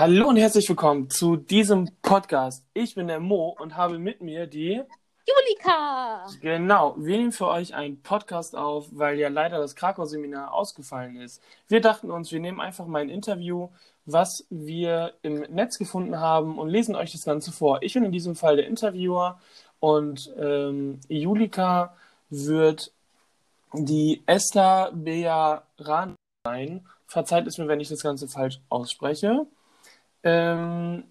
Hallo und herzlich willkommen zu diesem Podcast. Ich bin der Mo und habe mit mir die Julika. Genau, wir nehmen für euch einen Podcast auf, weil ja leider das Krakau-Seminar ausgefallen ist. Wir dachten uns, wir nehmen einfach mal ein Interview, was wir im Netz gefunden haben und lesen euch das Ganze vor. Ich bin in diesem Fall der Interviewer und ähm, Julika wird die Esther Bejaran sein. Verzeiht es mir, wenn ich das Ganze falsch ausspreche. Ähm,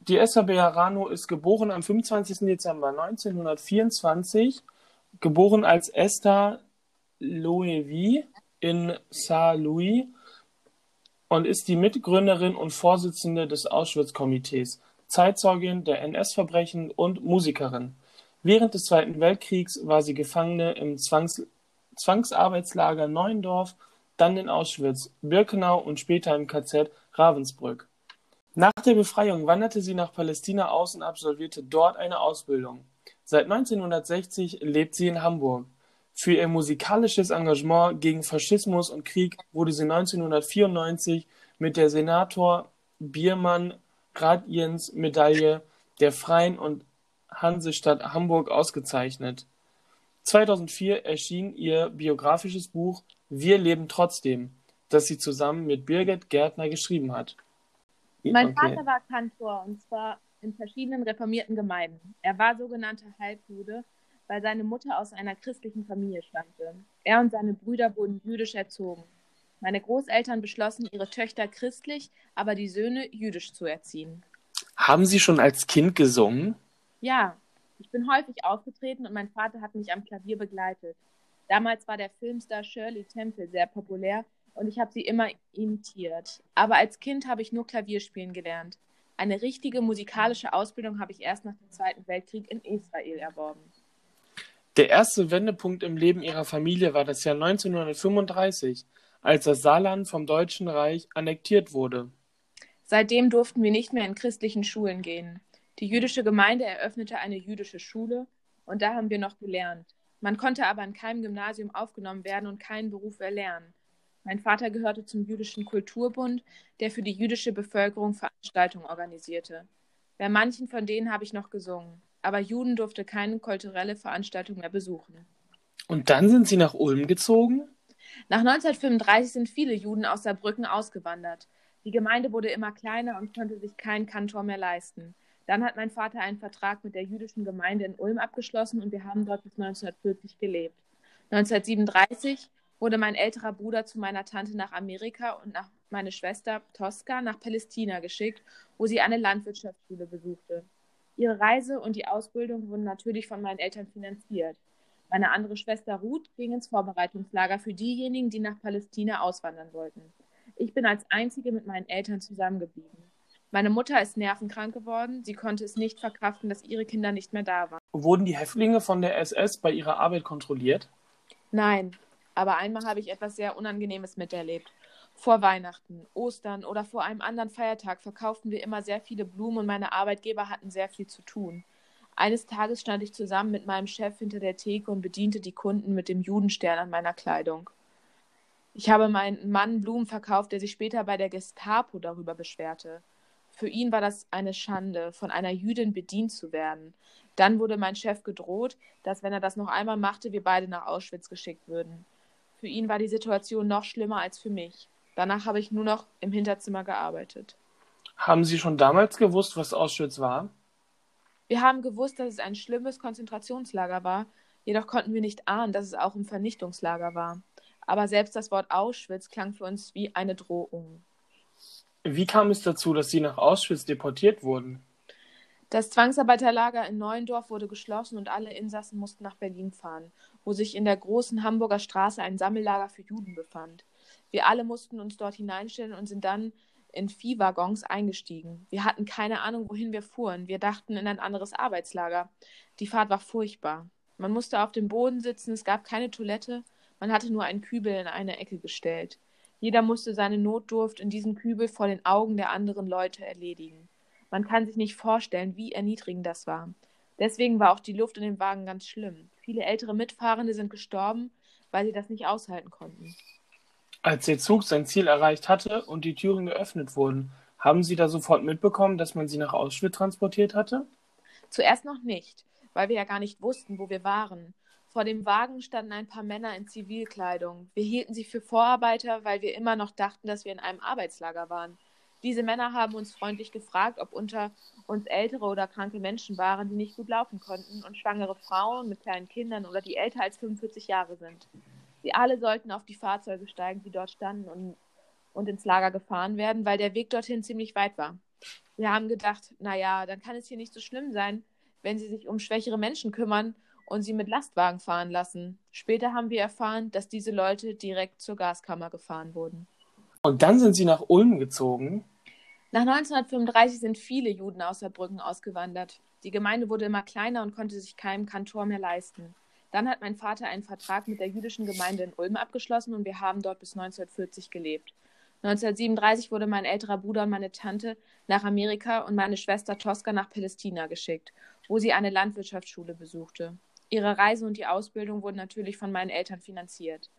die Esther Bejarano ist geboren am 25. Dezember 1924, geboren als Esther Loewy in Saint-Louis und ist die Mitgründerin und Vorsitzende des Auschwitz-Komitees, Zeitzeugin der NS-Verbrechen und Musikerin. Während des Zweiten Weltkriegs war sie Gefangene im Zwangs Zwangsarbeitslager Neuendorf, dann in Auschwitz, Birkenau und später im KZ Ravensbrück. Nach der Befreiung wanderte sie nach Palästina aus und absolvierte dort eine Ausbildung. Seit 1960 lebt sie in Hamburg. Für ihr musikalisches Engagement gegen Faschismus und Krieg wurde sie 1994 mit der Senator Biermann Gradiens Medaille der Freien und Hansestadt Hamburg ausgezeichnet. 2004 erschien ihr biografisches Buch Wir leben trotzdem, das sie zusammen mit Birgit Gärtner geschrieben hat. Mein okay. Vater war Kantor und zwar in verschiedenen reformierten Gemeinden. Er war sogenannter Halbjude, weil seine Mutter aus einer christlichen Familie stammte. Er und seine Brüder wurden jüdisch erzogen. Meine Großeltern beschlossen, ihre Töchter christlich, aber die Söhne jüdisch zu erziehen. Haben Sie schon als Kind gesungen? Ja, ich bin häufig aufgetreten und mein Vater hat mich am Klavier begleitet. Damals war der Filmstar Shirley Temple sehr populär und ich habe sie immer imitiert. Aber als Kind habe ich nur Klavierspielen gelernt. Eine richtige musikalische Ausbildung habe ich erst nach dem Zweiten Weltkrieg in Israel erworben. Der erste Wendepunkt im Leben ihrer Familie war das Jahr 1935, als das Saarland vom Deutschen Reich annektiert wurde. Seitdem durften wir nicht mehr in christlichen Schulen gehen. Die jüdische Gemeinde eröffnete eine jüdische Schule und da haben wir noch gelernt. Man konnte aber in keinem Gymnasium aufgenommen werden und keinen Beruf erlernen. Mein Vater gehörte zum Jüdischen Kulturbund, der für die jüdische Bevölkerung Veranstaltungen organisierte. Bei manchen von denen habe ich noch gesungen, aber Juden durfte keine kulturelle Veranstaltung mehr besuchen. Und dann sind Sie nach Ulm gezogen? Nach 1935 sind viele Juden aus Saarbrücken ausgewandert. Die Gemeinde wurde immer kleiner und konnte sich keinen Kantor mehr leisten. Dann hat mein Vater einen Vertrag mit der jüdischen Gemeinde in Ulm abgeschlossen und wir haben dort bis 1940 gelebt. 1937 wurde mein älterer Bruder zu meiner Tante nach Amerika und nach meine Schwester Tosca nach Palästina geschickt, wo sie eine Landwirtschaftsschule besuchte. Ihre Reise und die Ausbildung wurden natürlich von meinen Eltern finanziert. Meine andere Schwester Ruth ging ins Vorbereitungslager für diejenigen, die nach Palästina auswandern wollten. Ich bin als einzige mit meinen Eltern zusammengeblieben. Meine Mutter ist nervenkrank geworden. Sie konnte es nicht verkraften, dass ihre Kinder nicht mehr da waren. Wurden die Häftlinge von der SS bei ihrer Arbeit kontrolliert? Nein, aber einmal habe ich etwas sehr Unangenehmes miterlebt. Vor Weihnachten, Ostern oder vor einem anderen Feiertag verkauften wir immer sehr viele Blumen und meine Arbeitgeber hatten sehr viel zu tun. Eines Tages stand ich zusammen mit meinem Chef hinter der Theke und bediente die Kunden mit dem Judenstern an meiner Kleidung. Ich habe meinen Mann Blumen verkauft, der sich später bei der Gestapo darüber beschwerte. Für ihn war das eine Schande, von einer Jüdin bedient zu werden. Dann wurde mein Chef gedroht, dass wenn er das noch einmal machte, wir beide nach Auschwitz geschickt würden. Für ihn war die Situation noch schlimmer als für mich. Danach habe ich nur noch im Hinterzimmer gearbeitet. Haben Sie schon damals gewusst, was Auschwitz war? Wir haben gewusst, dass es ein schlimmes Konzentrationslager war, jedoch konnten wir nicht ahnen, dass es auch ein Vernichtungslager war. Aber selbst das Wort Auschwitz klang für uns wie eine Drohung. Wie kam es dazu, dass Sie nach Auschwitz deportiert wurden? Das Zwangsarbeiterlager in Neuendorf wurde geschlossen und alle Insassen mussten nach Berlin fahren, wo sich in der großen Hamburger Straße ein Sammellager für Juden befand. Wir alle mussten uns dort hineinstellen und sind dann in Viehwaggons eingestiegen. Wir hatten keine Ahnung, wohin wir fuhren. Wir dachten in ein anderes Arbeitslager. Die Fahrt war furchtbar. Man musste auf dem Boden sitzen, es gab keine Toilette, man hatte nur einen Kübel in eine Ecke gestellt. Jeder musste seine Notdurft in diesem Kübel vor den Augen der anderen Leute erledigen. Man kann sich nicht vorstellen, wie erniedrigend das war. Deswegen war auch die Luft in dem Wagen ganz schlimm. Viele ältere Mitfahrende sind gestorben, weil sie das nicht aushalten konnten. Als der Zug sein Ziel erreicht hatte und die Türen geöffnet wurden, Haben Sie da sofort mitbekommen, dass man Sie nach Auschwitz transportiert hatte? Zuerst noch nicht, weil wir ja gar nicht wussten, wo wir waren. Vor dem Wagen standen ein paar Männer in Zivilkleidung. Wir hielten sie für Vorarbeiter, weil wir immer noch dachten, dass wir in einem Arbeitslager waren. Diese Männer haben uns freundlich gefragt, ob unter uns ältere oder kranke Menschen waren, die nicht gut laufen konnten, und schwangere Frauen mit kleinen Kindern oder die älter als 45 Jahre sind. Sie alle sollten auf die Fahrzeuge steigen, die dort standen und, und ins Lager gefahren werden, weil der Weg dorthin ziemlich weit war. Wir haben gedacht, naja, dann kann es hier nicht so schlimm sein, wenn sie sich um schwächere Menschen kümmern und sie mit Lastwagen fahren lassen. Später haben wir erfahren, dass diese Leute direkt zur Gaskammer gefahren wurden. Und dann sind sie nach Ulm gezogen? Nach 1935 sind viele Juden aus Saarbrücken ausgewandert. Die Gemeinde wurde immer kleiner und konnte sich keinen Kantor mehr leisten. Dann hat mein Vater einen Vertrag mit der jüdischen Gemeinde in Ulm abgeschlossen und wir haben dort bis 1940 gelebt. 1937 wurde mein älterer Bruder und meine Tante nach Amerika und meine Schwester Tosca nach Palästina geschickt, wo sie eine Landwirtschaftsschule besuchte. Ihre Reise und die Ausbildung wurden natürlich von meinen Eltern finanziert.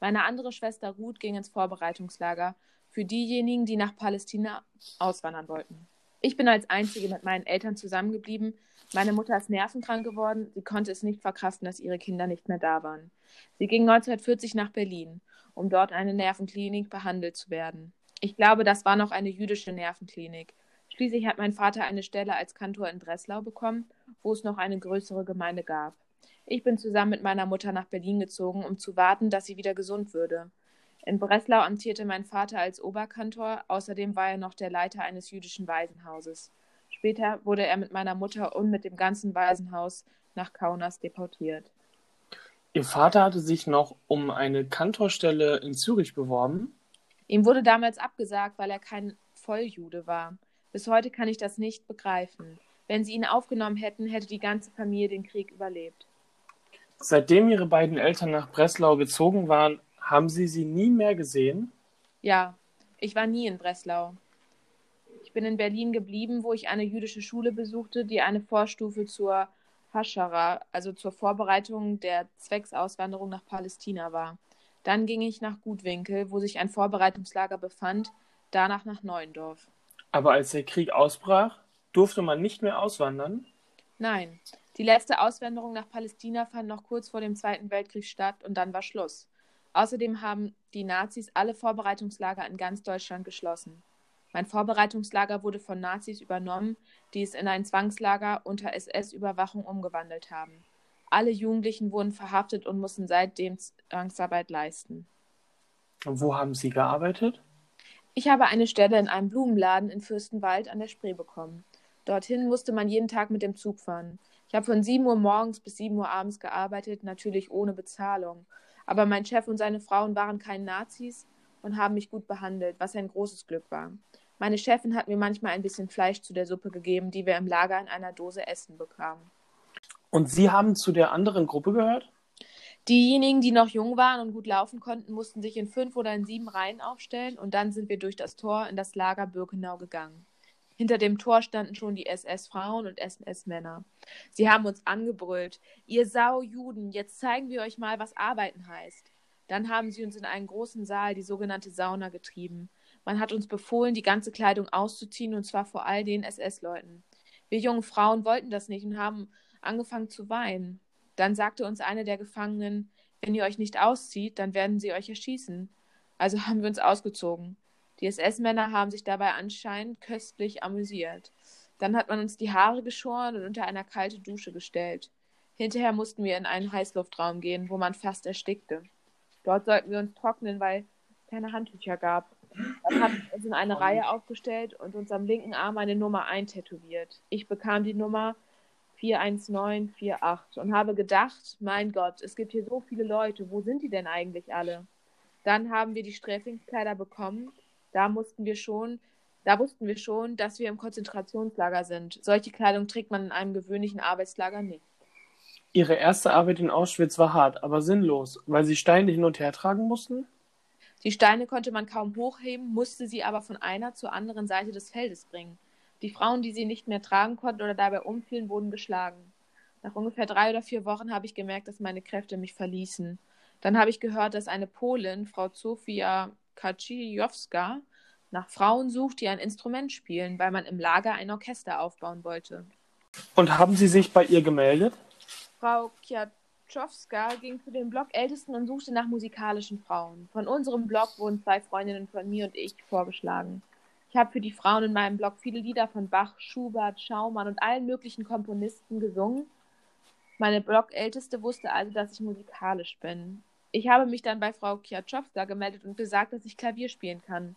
Meine andere Schwester Ruth ging ins Vorbereitungslager für diejenigen, die nach Palästina auswandern wollten. Ich bin als Einzige mit meinen Eltern zusammengeblieben. Meine Mutter ist nervenkrank geworden. Sie konnte es nicht verkraften, dass ihre Kinder nicht mehr da waren. Sie ging 1940 nach Berlin, um dort eine Nervenklinik behandelt zu werden. Ich glaube, das war noch eine jüdische Nervenklinik. Schließlich hat mein Vater eine Stelle als Kantor in Breslau bekommen, wo es noch eine größere Gemeinde gab. Ich bin zusammen mit meiner Mutter nach Berlin gezogen, um zu warten, dass sie wieder gesund würde. In Breslau amtierte mein Vater als Oberkantor, außerdem war er noch der Leiter eines jüdischen Waisenhauses. Später wurde er mit meiner Mutter und mit dem ganzen Waisenhaus nach Kaunas deportiert. Ihr Vater hatte sich noch um eine Kantorstelle in Zürich beworben? Ihm wurde damals abgesagt, weil er kein Volljude war. Bis heute kann ich das nicht begreifen. Wenn sie ihn aufgenommen hätten, hätte die ganze Familie den Krieg überlebt. Seitdem Ihre beiden Eltern nach Breslau gezogen waren, haben Sie sie nie mehr gesehen? Ja, ich war nie in Breslau. Ich bin in Berlin geblieben, wo ich eine jüdische Schule besuchte, die eine Vorstufe zur Haschara, also zur Vorbereitung der Zwecksauswanderung nach Palästina war. Dann ging ich nach Gutwinkel, wo sich ein Vorbereitungslager befand, danach nach Neuendorf. Aber als der Krieg ausbrach, durfte man nicht mehr auswandern? Nein, die letzte Auswanderung nach Palästina fand noch kurz vor dem Zweiten Weltkrieg statt und dann war Schluss. Außerdem haben die Nazis alle Vorbereitungslager in ganz Deutschland geschlossen. Mein Vorbereitungslager wurde von Nazis übernommen, die es in ein Zwangslager unter SS-Überwachung umgewandelt haben. Alle Jugendlichen wurden verhaftet und mussten seitdem Zwangsarbeit leisten. Und wo haben Sie gearbeitet? Ich habe eine Stelle in einem Blumenladen in Fürstenwald an der Spree bekommen. Dorthin musste man jeden Tag mit dem Zug fahren. Ich habe von 7 Uhr morgens bis 7 Uhr abends gearbeitet, natürlich ohne Bezahlung. Aber mein Chef und seine Frauen waren keine Nazis und haben mich gut behandelt, was ein großes Glück war. Meine Chefin hat mir manchmal ein bisschen Fleisch zu der Suppe gegeben, die wir im Lager in einer Dose essen bekamen. Und Sie haben zu der anderen Gruppe gehört? Diejenigen, die noch jung waren und gut laufen konnten, mussten sich in fünf oder in sieben Reihen aufstellen und dann sind wir durch das Tor in das Lager Birkenau gegangen. Hinter dem Tor standen schon die SS-Frauen und SS-Männer. Sie haben uns angebrüllt. Ihr Sau-Juden, jetzt zeigen wir euch mal, was Arbeiten heißt. Dann haben sie uns in einen großen Saal, die sogenannte Sauna, getrieben. Man hat uns befohlen, die ganze Kleidung auszuziehen, und zwar vor all den SS-Leuten. Wir jungen Frauen wollten das nicht und haben angefangen zu weinen. Dann sagte uns eine der Gefangenen, wenn ihr euch nicht auszieht, dann werden sie euch erschießen. Also haben wir uns ausgezogen. Die SS-Männer haben sich dabei anscheinend köstlich amüsiert. Dann hat man uns die Haare geschoren und unter einer kalten Dusche gestellt. Hinterher mussten wir in einen Heißluftraum gehen, wo man fast erstickte. Dort sollten wir uns trocknen, weil es keine Handtücher gab. Dann hat man uns in eine Reihe aufgestellt und uns am linken Arm eine Nummer eintätowiert. Ich bekam die Nummer 41948 und habe gedacht, mein Gott, es gibt hier so viele Leute, wo sind die denn eigentlich alle? Dann haben wir die Sträflingskleider bekommen da mussten wir schon, da wussten wir schon, dass wir im Konzentrationslager sind. Solche Kleidung trägt man in einem gewöhnlichen Arbeitslager nicht. Ihre erste Arbeit in Auschwitz war hart, aber sinnlos, weil Sie Steine hin und her tragen mussten? Die Steine konnte man kaum hochheben, musste sie aber von einer zur anderen Seite des Feldes bringen. Die Frauen, die sie nicht mehr tragen konnten oder dabei umfielen, wurden geschlagen. Nach ungefähr drei oder vier Wochen habe ich gemerkt, dass meine Kräfte mich verließen. Dann habe ich gehört, dass eine Polin, Frau Zofia Kaczijowska nach Frauen sucht, die ein Instrument spielen, weil man im Lager ein Orchester aufbauen wollte. Und haben Sie sich bei ihr gemeldet? Frau Kwiatkowska ging zu den Blockältesten und suchte nach musikalischen Frauen. Von unserem Block wurden zwei Freundinnen von mir und ich vorgeschlagen. Ich habe für die Frauen in meinem Blog viele Lieder von Bach, Schubert, Schaumann und allen möglichen Komponisten gesungen. Meine Blockälteste wusste also, dass ich musikalisch bin. Ich habe mich dann bei Frau Kwiatkowska gemeldet und gesagt, dass ich Klavier spielen kann.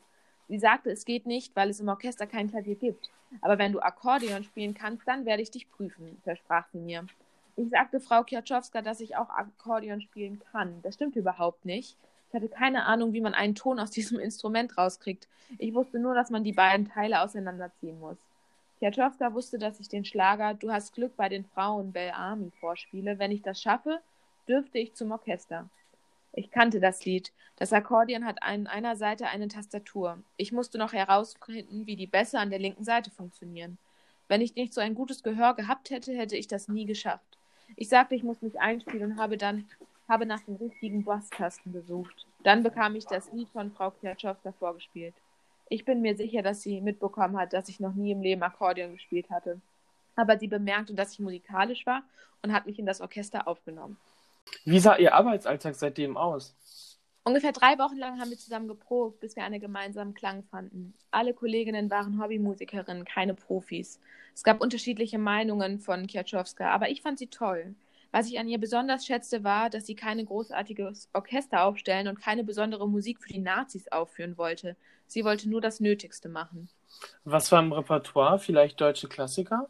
Sie sagte, es geht nicht, weil es im Orchester kein Klavier gibt. Aber wenn du Akkordeon spielen kannst, dann werde ich dich prüfen, versprach sie mir. Ich sagte Frau Kwiatkowska, dass ich auch Akkordeon spielen kann. Das stimmt überhaupt nicht. Ich hatte keine Ahnung, wie man einen Ton aus diesem Instrument rauskriegt. Ich wusste nur, dass man die beiden Teile auseinanderziehen muss. Kwiatkowska wusste, dass ich den Schlager Du hast Glück bei den Frauen Bell Army vorspiele. Wenn ich das schaffe, dürfte ich zum Orchester. Ich kannte das Lied. Das Akkordeon hat an einer Seite eine Tastatur. Ich musste noch herausfinden, wie die Bässe an der linken Seite funktionieren. Wenn ich nicht so ein gutes Gehör gehabt hätte, hätte ich das nie geschafft. Ich sagte, ich muss mich einspielen und habe dann habe nach den richtigen Basstasten gesucht. Dann bekam ich das Lied von Frau Kwiatkowska vorgespielt. Ich bin mir sicher, dass sie mitbekommen hat, dass ich noch nie im Leben Akkordeon gespielt hatte. Aber sie bemerkte, dass ich musikalisch war und hat mich in das Orchester aufgenommen. Wie sah Ihr Arbeitsalltag seitdem aus? Ungefähr drei Wochen lang haben wir zusammen geprobt, bis wir einen gemeinsamen Klang fanden. Alle Kolleginnen waren Hobbymusikerinnen, keine Profis. Es gab unterschiedliche Meinungen von Kwiatkowska, aber ich fand sie toll. Was ich an ihr besonders schätzte, war, dass sie kein großartiges Orchester aufstellen und keine besondere Musik für die Nazis aufführen wollte. Sie wollte nur das Nötigste machen. Was war im Repertoire? Vielleicht deutsche Klassiker?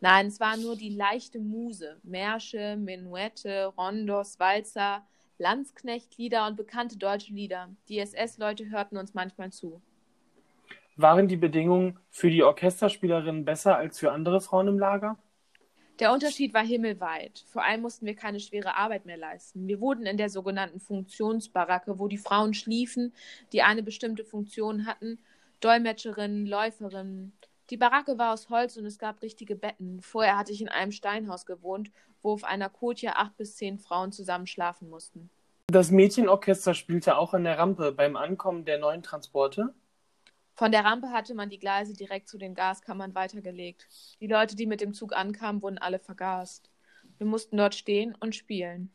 Nein, es war nur die leichte Muse. Märsche, Menuette, Rondos, Walzer, Landsknechtlieder und bekannte deutsche Lieder. Die SS-Leute hörten uns manchmal zu. Waren die Bedingungen für die Orchesterspielerinnen besser als für andere Frauen im Lager? Der Unterschied war himmelweit. Vor allem mussten wir keine schwere Arbeit mehr leisten. Wir wurden in der sogenannten Funktionsbaracke, wo die Frauen schliefen, die eine bestimmte Funktion hatten, Dolmetscherinnen, Läuferinnen. Die Baracke war aus Holz und es gab richtige Betten. Vorher hatte ich in einem Steinhaus gewohnt, wo auf einer Kotje acht bis zehn Frauen zusammen schlafen mussten. Das Mädchenorchester spielte auch an der Rampe beim Ankommen der neuen Transporte? Von der Rampe hatte man die Gleise direkt zu den Gaskammern weitergelegt. Die Leute, die mit dem Zug ankamen, wurden alle vergast. Wir mussten dort stehen und spielen.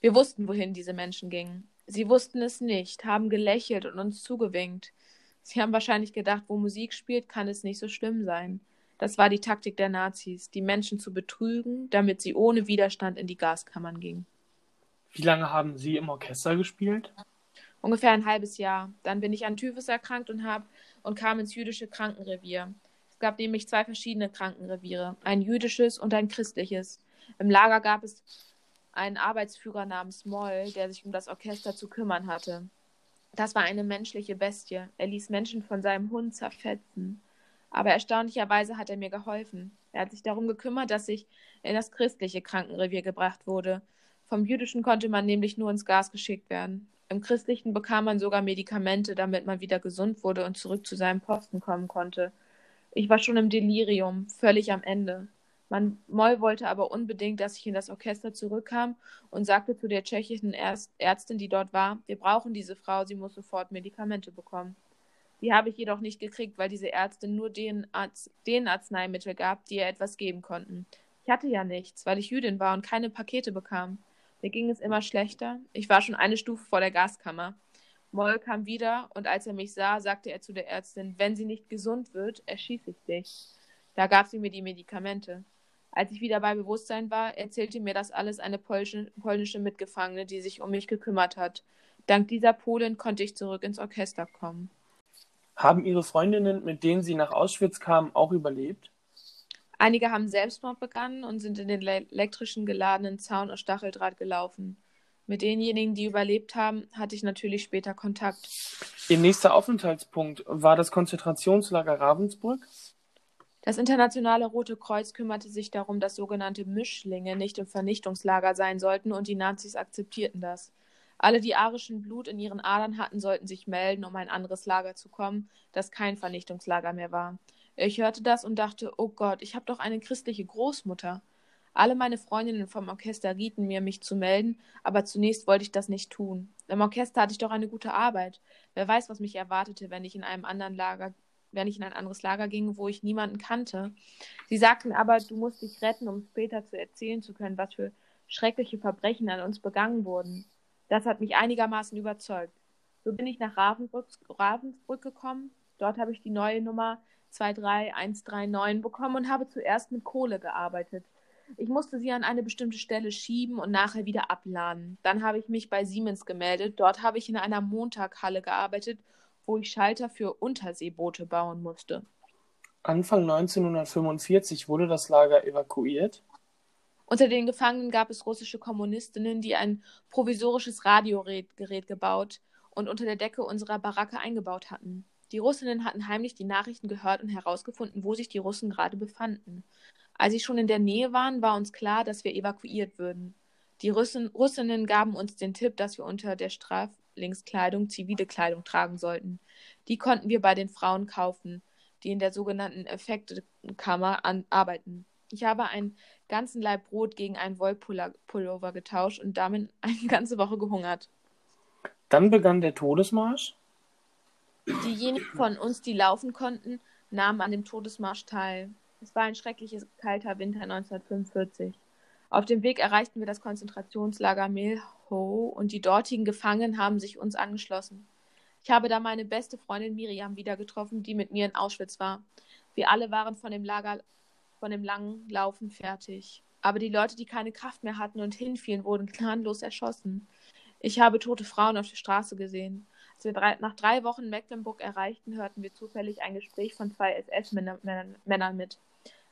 Wir wussten, wohin diese Menschen gingen. Sie wussten es nicht, haben gelächelt und uns zugewinkt. Sie haben wahrscheinlich gedacht, wo Musik spielt, kann es nicht so schlimm sein. Das war die Taktik der Nazis, die Menschen zu betrügen, damit sie ohne Widerstand in die Gaskammern gingen. Wie lange haben Sie im Orchester gespielt? Ungefähr ein halbes Jahr. Dann bin ich an Typhus erkrankt und habe und kam ins jüdische Krankenrevier. Es gab nämlich zwei verschiedene Krankenreviere, ein jüdisches und ein christliches. Im Lager gab es einen Arbeitsführer namens Moll, der sich um das Orchester zu kümmern hatte. Das war eine menschliche Bestie. Er ließ Menschen von seinem Hund zerfetzen. Aber erstaunlicherweise hat er mir geholfen. Er hat sich darum gekümmert, dass ich in das christliche Krankenrevier gebracht wurde. Vom jüdischen konnte man nämlich nur ins Gas geschickt werden. Im Christlichen bekam man sogar Medikamente, damit man wieder gesund wurde und zurück zu seinem Posten kommen konnte. Ich war schon im Delirium, völlig am Ende. Man, Moll wollte aber unbedingt, dass ich in das Orchester zurückkam und sagte zu der tschechischen Ärztin, die dort war, wir brauchen diese Frau, sie muss sofort Medikamente bekommen. Die habe ich jedoch nicht gekriegt, weil diese Ärztin nur den, Arzt, den Arzneimittel gab, die ihr etwas geben konnten. Ich hatte ja nichts, weil ich Jüdin war und keine Pakete bekam. Mir ging es immer schlechter. Ich war schon eine Stufe vor der Gaskammer. Moll kam wieder und als er mich sah, sagte er zu der Ärztin, wenn sie nicht gesund wird, erschieße ich dich. Da gab sie mir die Medikamente. Als ich wieder bei Bewusstsein war, erzählte mir das alles eine polnische, polnische Mitgefangene, die sich um mich gekümmert hat. Dank dieser Polin konnte ich zurück ins Orchester kommen. Haben Ihre Freundinnen, mit denen Sie nach Auschwitz kamen, auch überlebt? Einige haben Selbstmord begangen und sind in den elektrischen geladenen Zaun aus Stacheldraht gelaufen. Mit denjenigen, die überlebt haben, hatte ich natürlich später Kontakt. Ihr nächster Aufenthaltspunkt war das Konzentrationslager Ravensbrück? Das Internationale Rote Kreuz kümmerte sich darum, dass sogenannte Mischlinge nicht im Vernichtungslager sein sollten und die Nazis akzeptierten das. Alle, die arischen Blut in ihren Adern hatten, sollten sich melden, um ein anderes Lager zu kommen, das kein Vernichtungslager mehr war. Ich hörte das und dachte, oh Gott, ich habe doch eine christliche Großmutter. Alle meine Freundinnen vom Orchester rieten mir, mich zu melden, aber zunächst wollte ich das nicht tun. Im Orchester hatte ich doch eine gute Arbeit. Wer weiß, was mich erwartete, wenn ich in einem anderen Lager, wenn ich in ein anderes Lager ging, wo ich niemanden kannte. Sie sagten aber, du musst dich retten, um später zu erzählen zu können, was für schreckliche Verbrechen an uns begangen wurden. Das hat mich einigermaßen überzeugt. So bin ich nach Ravensbrück, Ravensbrück gekommen. Dort habe ich die neue Nummer 23139 bekommen und habe zuerst mit Kohle gearbeitet. Ich musste sie an eine bestimmte Stelle schieben und nachher wieder abladen. Dann habe ich mich bei Siemens gemeldet. Dort habe ich in einer Montaghalle gearbeitet, wo ich Schalter für Unterseeboote bauen musste. Anfang 1945 wurde das Lager evakuiert. Unter den Gefangenen gab es russische Kommunistinnen, die ein provisorisches Radiogerät gebaut und unter der Decke unserer Baracke eingebaut hatten. Die Russinnen hatten heimlich die Nachrichten gehört und herausgefunden, wo sich die Russen gerade befanden. Als sie schon in der Nähe waren, war uns klar, dass wir evakuiert würden. Die Russen, Russinnen gaben uns den Tipp, dass wir unter der Straflingskleidung zivile Kleidung tragen sollten. Die konnten wir bei den Frauen kaufen, die in der sogenannten Effektkammer arbeiten. Ich habe einen ganzen Leib Brot gegen einen Wollpullover getauscht und damit eine ganze Woche gehungert. Dann begann der Todesmarsch. Diejenigen von uns, die laufen konnten, nahmen an dem Todesmarsch teil. Es war ein schreckliches kalter Winter 1945. Auf dem Weg erreichten wir das Konzentrationslager Milhow und die dortigen Gefangenen haben sich uns angeschlossen. Ich habe da meine beste Freundin Miriam wieder getroffen, die mit mir in Auschwitz war. Wir alle waren von dem Lager, von dem langen Laufen fertig. Aber die Leute, die keine Kraft mehr hatten und hinfielen, wurden gnadenlos erschossen. Ich habe tote Frauen auf der Straße gesehen. Als wir drei, nach drei Wochen Mecklenburg erreichten, hörten wir zufällig ein Gespräch von zwei SS-Männern mit.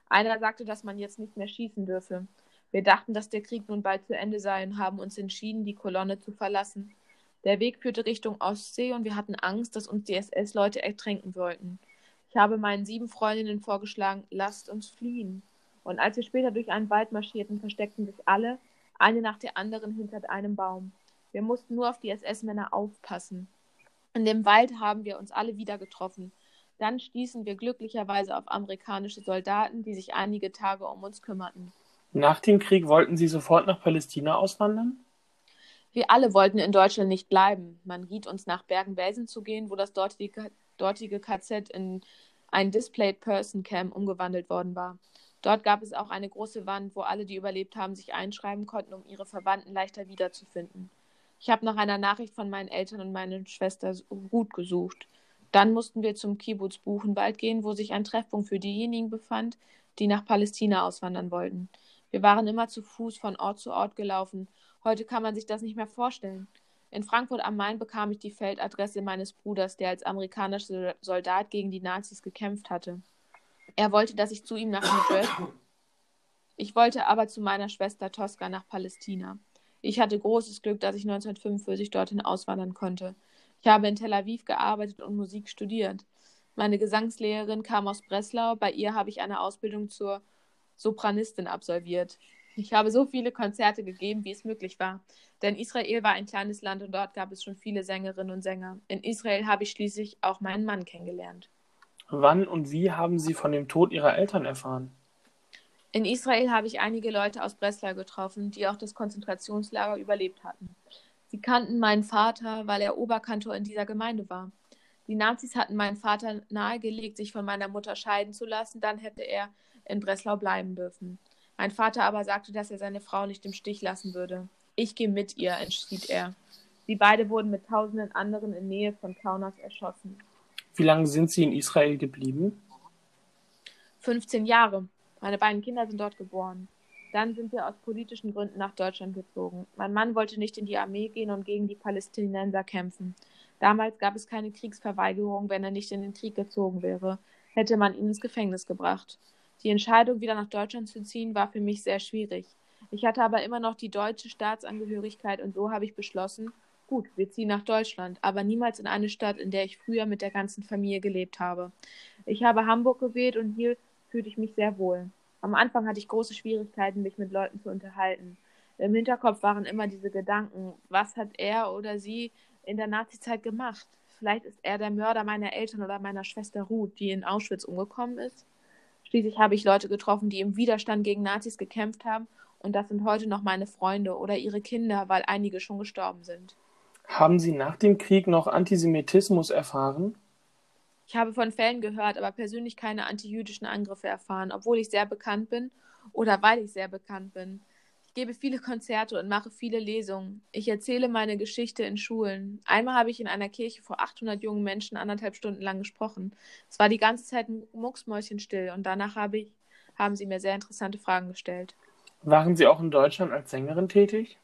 Einer sagte, dass man jetzt nicht mehr schießen dürfe. Wir dachten, dass der Krieg nun bald zu Ende sei und haben uns entschieden, die Kolonne zu verlassen. Der Weg führte Richtung Ostsee und wir hatten Angst, dass uns die SS-Leute ertränken wollten. Ich habe meinen sieben Freundinnen vorgeschlagen, lasst uns fliehen. Und als wir später durch einen Wald marschierten, versteckten sich alle, eine nach der anderen hinter einem Baum. Wir mussten nur auf die SS-Männer aufpassen. In dem Wald haben wir uns alle wieder getroffen. Dann stießen wir glücklicherweise auf amerikanische Soldaten, die sich einige Tage um uns kümmerten. Nach dem Krieg wollten Sie sofort nach Palästina auswandern? Wir alle wollten in Deutschland nicht bleiben. Man riet uns nach Bergen-Belsen zu gehen, wo das dortige, KZ in ein Displayed Person Camp umgewandelt worden war. Dort gab es auch eine große Wand, wo alle, die überlebt haben, sich einschreiben konnten, um ihre Verwandten leichter wiederzufinden. Ich habe nach einer Nachricht von meinen Eltern und meiner Schwester Ruth gesucht. Dann mussten wir zum Kibbutz Buchenwald gehen, wo sich ein Treffpunkt für diejenigen befand, die nach Palästina auswandern wollten. Wir waren immer zu Fuß von Ort zu Ort gelaufen. Heute kann man sich das nicht mehr vorstellen. In Frankfurt am Main bekam ich die Feldadresse meines Bruders, der als amerikanischer Soldat gegen die Nazis gekämpft hatte. Er wollte, dass ich zu ihm nach New Jersey. Ich wollte aber zu meiner Schwester Tosca nach Palästina. Ich hatte großes Glück, dass ich 1945 dorthin auswandern konnte. Ich habe in Tel Aviv gearbeitet und Musik studiert. Meine Gesangslehrerin kam aus Breslau. Bei ihr habe ich eine Ausbildung zur Sopranistin absolviert. Ich habe so viele Konzerte gegeben, wie es möglich war. Denn Israel war ein kleines Land und dort gab es schon viele Sängerinnen und Sänger. In Israel habe ich schließlich auch meinen Mann kennengelernt. Wann und wie haben Sie von dem Tod Ihrer Eltern erfahren? In Israel habe ich einige Leute aus Breslau getroffen, die auch das Konzentrationslager überlebt hatten. Sie kannten meinen Vater, weil er Oberkantor in dieser Gemeinde war. Die Nazis hatten meinen Vater nahegelegt, sich von meiner Mutter scheiden zu lassen, dann hätte er in Breslau bleiben dürfen. Mein Vater aber sagte, dass er seine Frau nicht im Stich lassen würde. Ich gehe mit ihr, entschied er. Sie beide wurden mit tausenden anderen in Nähe von Kaunas erschossen. Wie lange sind Sie in Israel geblieben? 15 Jahre. Meine beiden Kinder sind dort geboren. Dann sind wir aus politischen Gründen nach Deutschland gezogen. Mein Mann wollte nicht in die Armee gehen und gegen die Palästinenser kämpfen. Damals gab es keine Kriegsverweigerung, wenn er nicht in den Krieg gezogen wäre, hätte man ihn ins Gefängnis gebracht. Die Entscheidung, wieder nach Deutschland zu ziehen, war für mich sehr schwierig. Ich hatte aber immer noch die deutsche Staatsangehörigkeit und so habe ich beschlossen, gut, wir ziehen nach Deutschland, aber niemals in eine Stadt, in der ich früher mit der ganzen Familie gelebt habe. Ich habe Hamburg gewählt und hier fühlte ich mich sehr wohl. Am Anfang hatte ich große Schwierigkeiten, mich mit Leuten zu unterhalten. Im Hinterkopf waren immer diese Gedanken, was hat er oder sie in der Nazizeit gemacht? Vielleicht ist er der Mörder meiner Eltern oder meiner Schwester Ruth, die in Auschwitz umgekommen ist. Schließlich habe ich Leute getroffen, die im Widerstand gegen Nazis gekämpft haben und das sind heute noch meine Freunde oder ihre Kinder, weil einige schon gestorben sind. Haben Sie nach dem Krieg noch Antisemitismus erfahren? Ich habe von Fällen gehört, aber persönlich keine antijüdischen Angriffe erfahren, obwohl ich sehr bekannt bin oder weil ich sehr bekannt bin. Ich gebe viele Konzerte und mache viele Lesungen. Ich erzähle meine Geschichte in Schulen. Einmal habe ich in einer Kirche vor 800 jungen Menschen anderthalb Stunden lang gesprochen. Es war die ganze Zeit mucksmäuschenstill und danach habe ich, haben sie mir sehr interessante Fragen gestellt. Waren Sie auch in Deutschland als Sängerin tätig?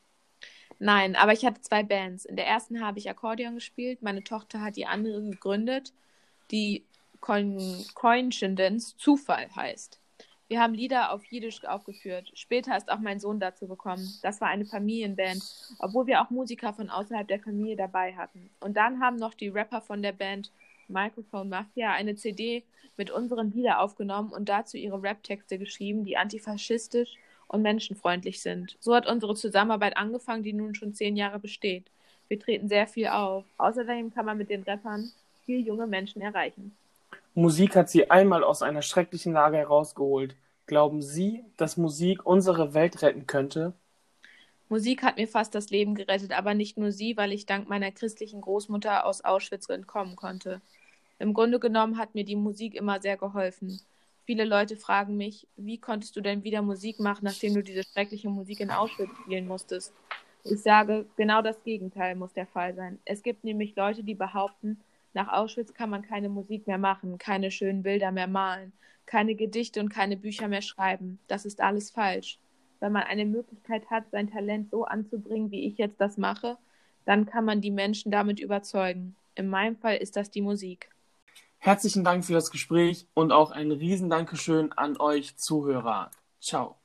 Nein, aber ich hatte zwei Bands. In der ersten habe ich Akkordeon gespielt. Meine Tochter hat die andere gegründet, die Coincidence Zufall heißt. Wir haben Lieder auf Jiddisch aufgeführt. Später ist auch mein Sohn dazu gekommen. Das war eine Familienband, obwohl wir auch Musiker von außerhalb der Familie dabei hatten. Und dann haben noch die Rapper von der Band Microphone Mafia eine CD mit unseren Liedern aufgenommen und dazu ihre Rap-Texte geschrieben, die antifaschistisch und menschenfreundlich sind. So hat unsere Zusammenarbeit angefangen, die nun schon zehn Jahre besteht. Wir treten sehr viel auf. Außerdem kann man mit den Rappern viel junge Menschen erreichen. Musik hat Sie einmal aus einer schrecklichen Lage herausgeholt. Glauben Sie, dass Musik unsere Welt retten könnte? Musik hat mir fast das Leben gerettet, aber nicht nur sie, weil ich dank meiner christlichen Großmutter aus Auschwitz entkommen konnte. Im Grunde genommen hat mir die Musik immer sehr geholfen. Viele Leute fragen mich, wie konntest du denn wieder Musik machen, nachdem du diese schreckliche Musik in Auschwitz spielen musstest? Ich sage, genau das Gegenteil muss der Fall sein. Es gibt nämlich Leute, die behaupten, nach Auschwitz kann man keine Musik mehr machen, keine schönen Bilder mehr malen, keine Gedichte und keine Bücher mehr schreiben. Das ist alles falsch. Wenn man eine Möglichkeit hat, sein Talent so anzubringen, wie ich jetzt das mache, dann kann man die Menschen damit überzeugen. In meinem Fall ist das die Musik. Herzlichen Dank für das Gespräch und auch ein Riesendankeschön an euch Zuhörer. Ciao.